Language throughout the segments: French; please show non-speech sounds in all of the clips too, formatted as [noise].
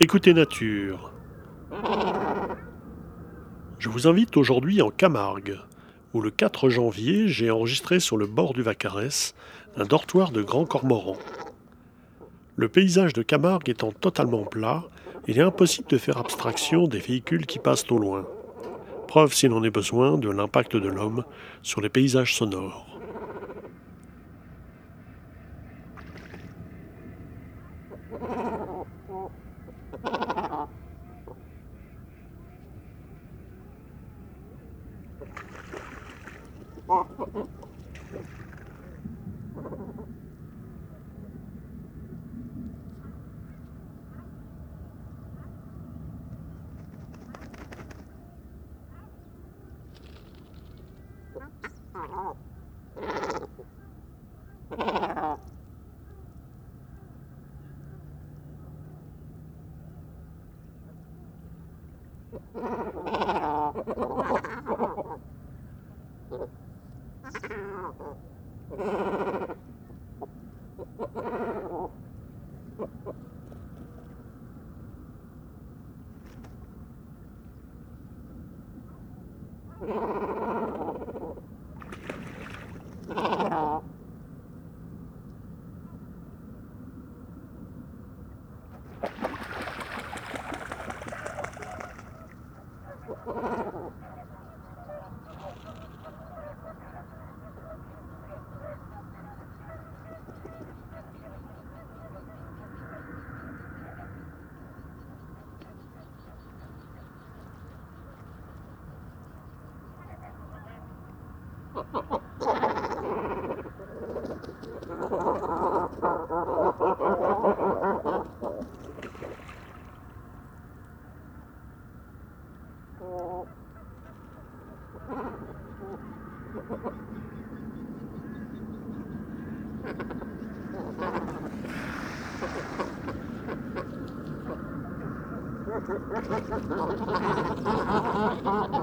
Écoutez Nature. Je vous invite aujourd'hui en Camargue, où le 4 janvier, j'ai enregistré sur le bord du Vacarès un dortoir de grands cormorans. Le paysage de Camargue étant totalement plat, il est impossible de faire abstraction des véhicules qui passent au loin. Preuve, s'il en est besoin, de l'impact de l'homme sur les paysages sonores. Oh. Yeah. [laughs] Ha ha ha. Ha ha ha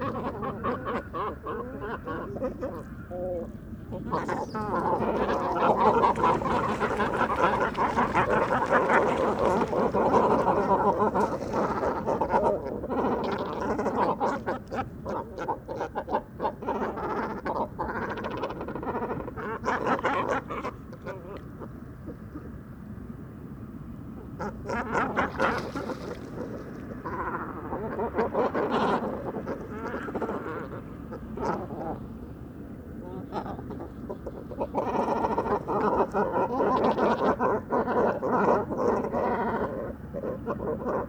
ha! Ha ha ha ha! Oh.